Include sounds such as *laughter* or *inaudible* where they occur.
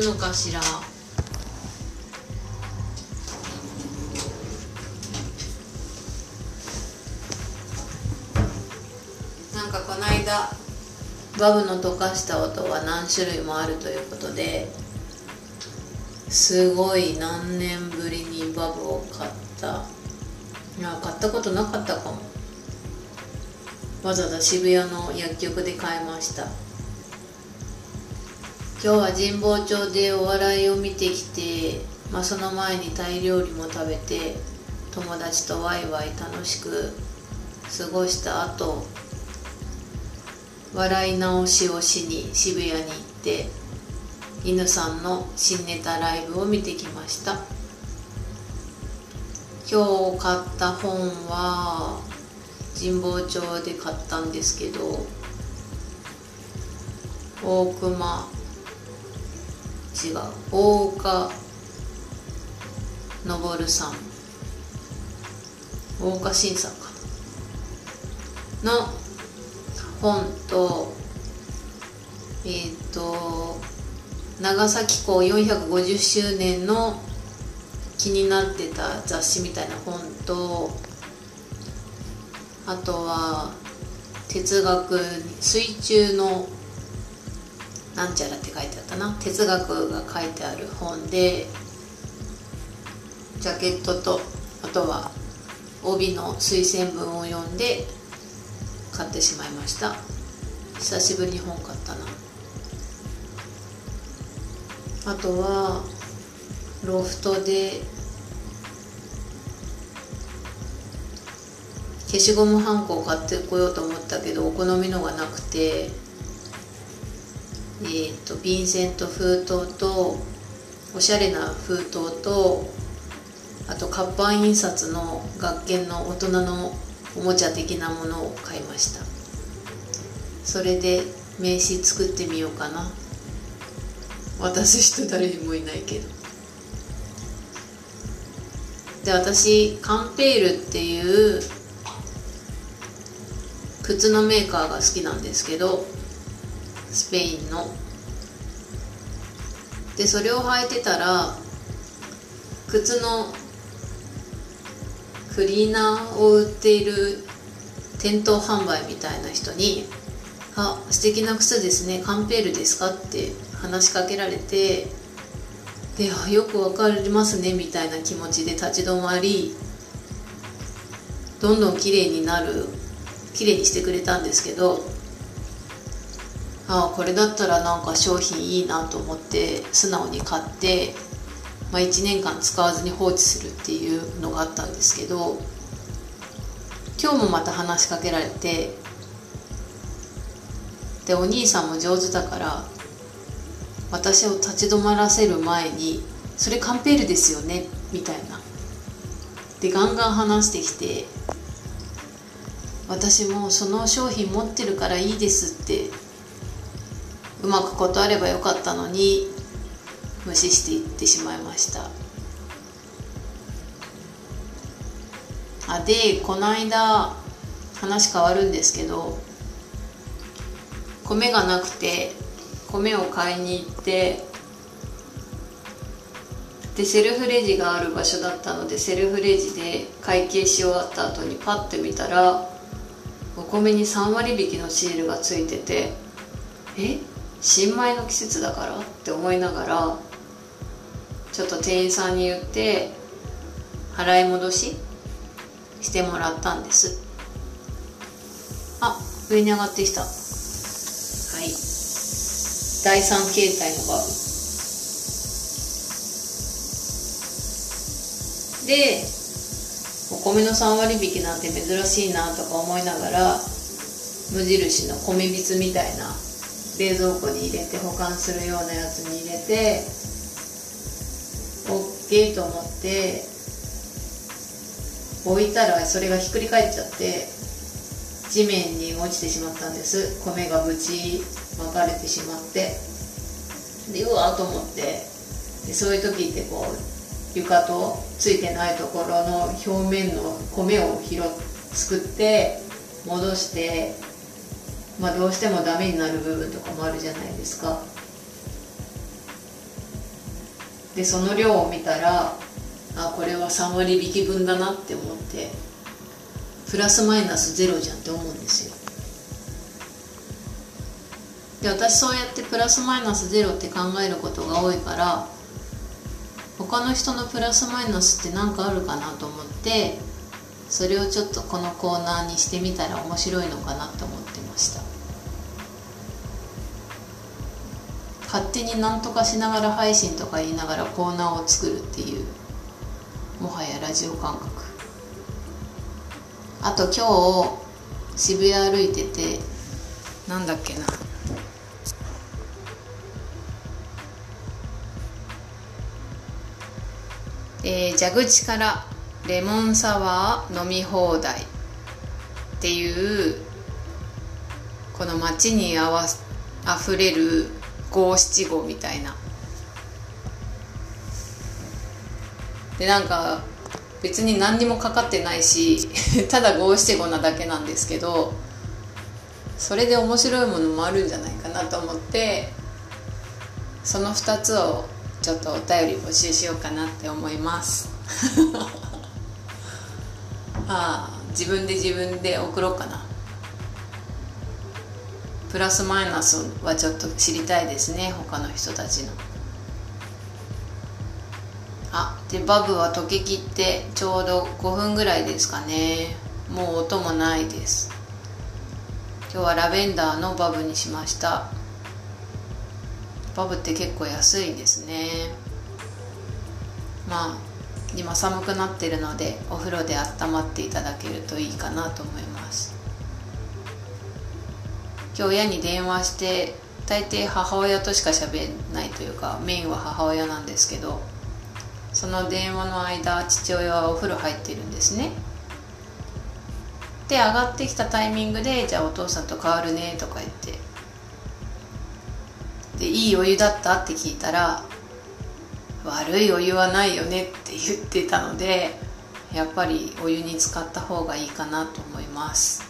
るのかしら？なんかこの間バブの溶かした音は何種類もあるということですごい何年ぶりにバブを買った。いや買ったことなかったかも。わざわざ渋谷の薬局で買いました。今日は神保町でお笑いを見てきて、まあ、その前にタイ料理も食べて友達とワイワイ楽しく過ごした後笑い直しをしに渋谷に行って犬さんの新ネタライブを見てきました。今日買った本は神保町で買ったんですけど大熊違う大岡昇さん。大岡新さんかな。の本とえっ、ー、と長崎港450周年の気になってた雑誌みたいな本とあとは哲学水中のなんちゃらって書いてあったな。哲学が書いてある本でジャケットとあとは帯の推薦文を読んで買ってしまいました。久しぶりに本買ったな。あとはロフトで消しゴムはんこを買ってこようと思ったけどお好みのがなくてえーと、ヴィンセント封筒とおしゃれな封筒とあと活版印刷の学研の大人のおもちゃ的なものを買いました。それで名刺作ってみようかな。渡す人誰にもいないけど。で私カンペールっていう靴のメーカーが好きなんですけどスペインの。でそれを履いてたら靴のクリーナーを売っている店頭販売みたいな人に「あ素敵な靴ですね。カンペールですか?」って話しかけられてでよくわかりますね。みたいな気持ちで立ち止まりどんどん綺麗になる綺麗にしてくれたんですけどあこれだったらなんか商品いいなと思って素直に買って、まあ、1年間使わずに放置するっていうのがあったんですけど今日もまた話しかけられてでお兄さんも上手だから私を立ち止まらせる前に「それカンペールですよね」みたいな。でガンガン話してきて私もその商品持ってるからいいですってうまく断ればよかったのに無視していってしまいました。あでこの間話変わるんですけど米がなくて米を買いに行ってでセルフレジがある場所だったのでセルフレジで会計し終わった後にパッて見たらお米に3割引きのシールがついててえ？新米の季節だからって思いながらちょっと店員さんに言って払い戻ししてもらったんです。あ上に上がってきた。はい。第三形態のバブ。でお米の3割引きなんて珍しいなとか思いながら無印の米びつみたいな冷蔵庫に入れて保管するようなやつに入れて OK と思って置いたらそれがひっくり返っちゃって地面に落ちてしまったんです。米がぶちまかれてしまって。でうわーと思って。でそういう時ってこう床とついてないところの表面の米を拾すくって戻してまあ、どうしてもダメになる部分とかもあるじゃないですか。でその量を見たらあこれは3割引き分だなって思ってプラスマイナスゼロじゃんって思うんですよ。で私そうやってプラスマイナスゼロって考えることが多いから他の人のプラスマイナスって何かあるかなと思ってそれをちょっとこのコーナーにしてみたら面白いのかなと思って勝手に何とかしながら配信とか言いながらコーナーを作るっていうもはやラジオ感覚。あと今日渋谷歩いててなんだっけな。えー、蛇口からレモンサワー飲み放題っていうこの街にあわあふれる五七五みたいな。でなんか別に何にもかかってないし *laughs* ただ五七五なだけなんですけどそれで面白いものもあるんじゃないかなと思ってその2つをちょっとお便り募集しようかなって思います。*laughs* ああ自分で自分で送ろうかな。プラスマイナスはちょっと知りたいですね他の人たちの。あでバブは溶けきってちょうど5分ぐらいですかね。もう音もないです。今日はラベンダーのバブにしました。バブって結構安いですね。まあ今寒くなってるのでお風呂で温まっていただけるといいかなと思います。今日親に電話して大抵母親としか喋んないというかメインは母親なんですけどその電話の間父親はお風呂入ってるんですね。で上がってきたタイミングで「じゃあお父さんと変わるね」とか言って。でいいお湯だったって聞いたら悪いお湯はないよねって言ってたのでやっぱりお湯に浸かった方がいいかなと思います。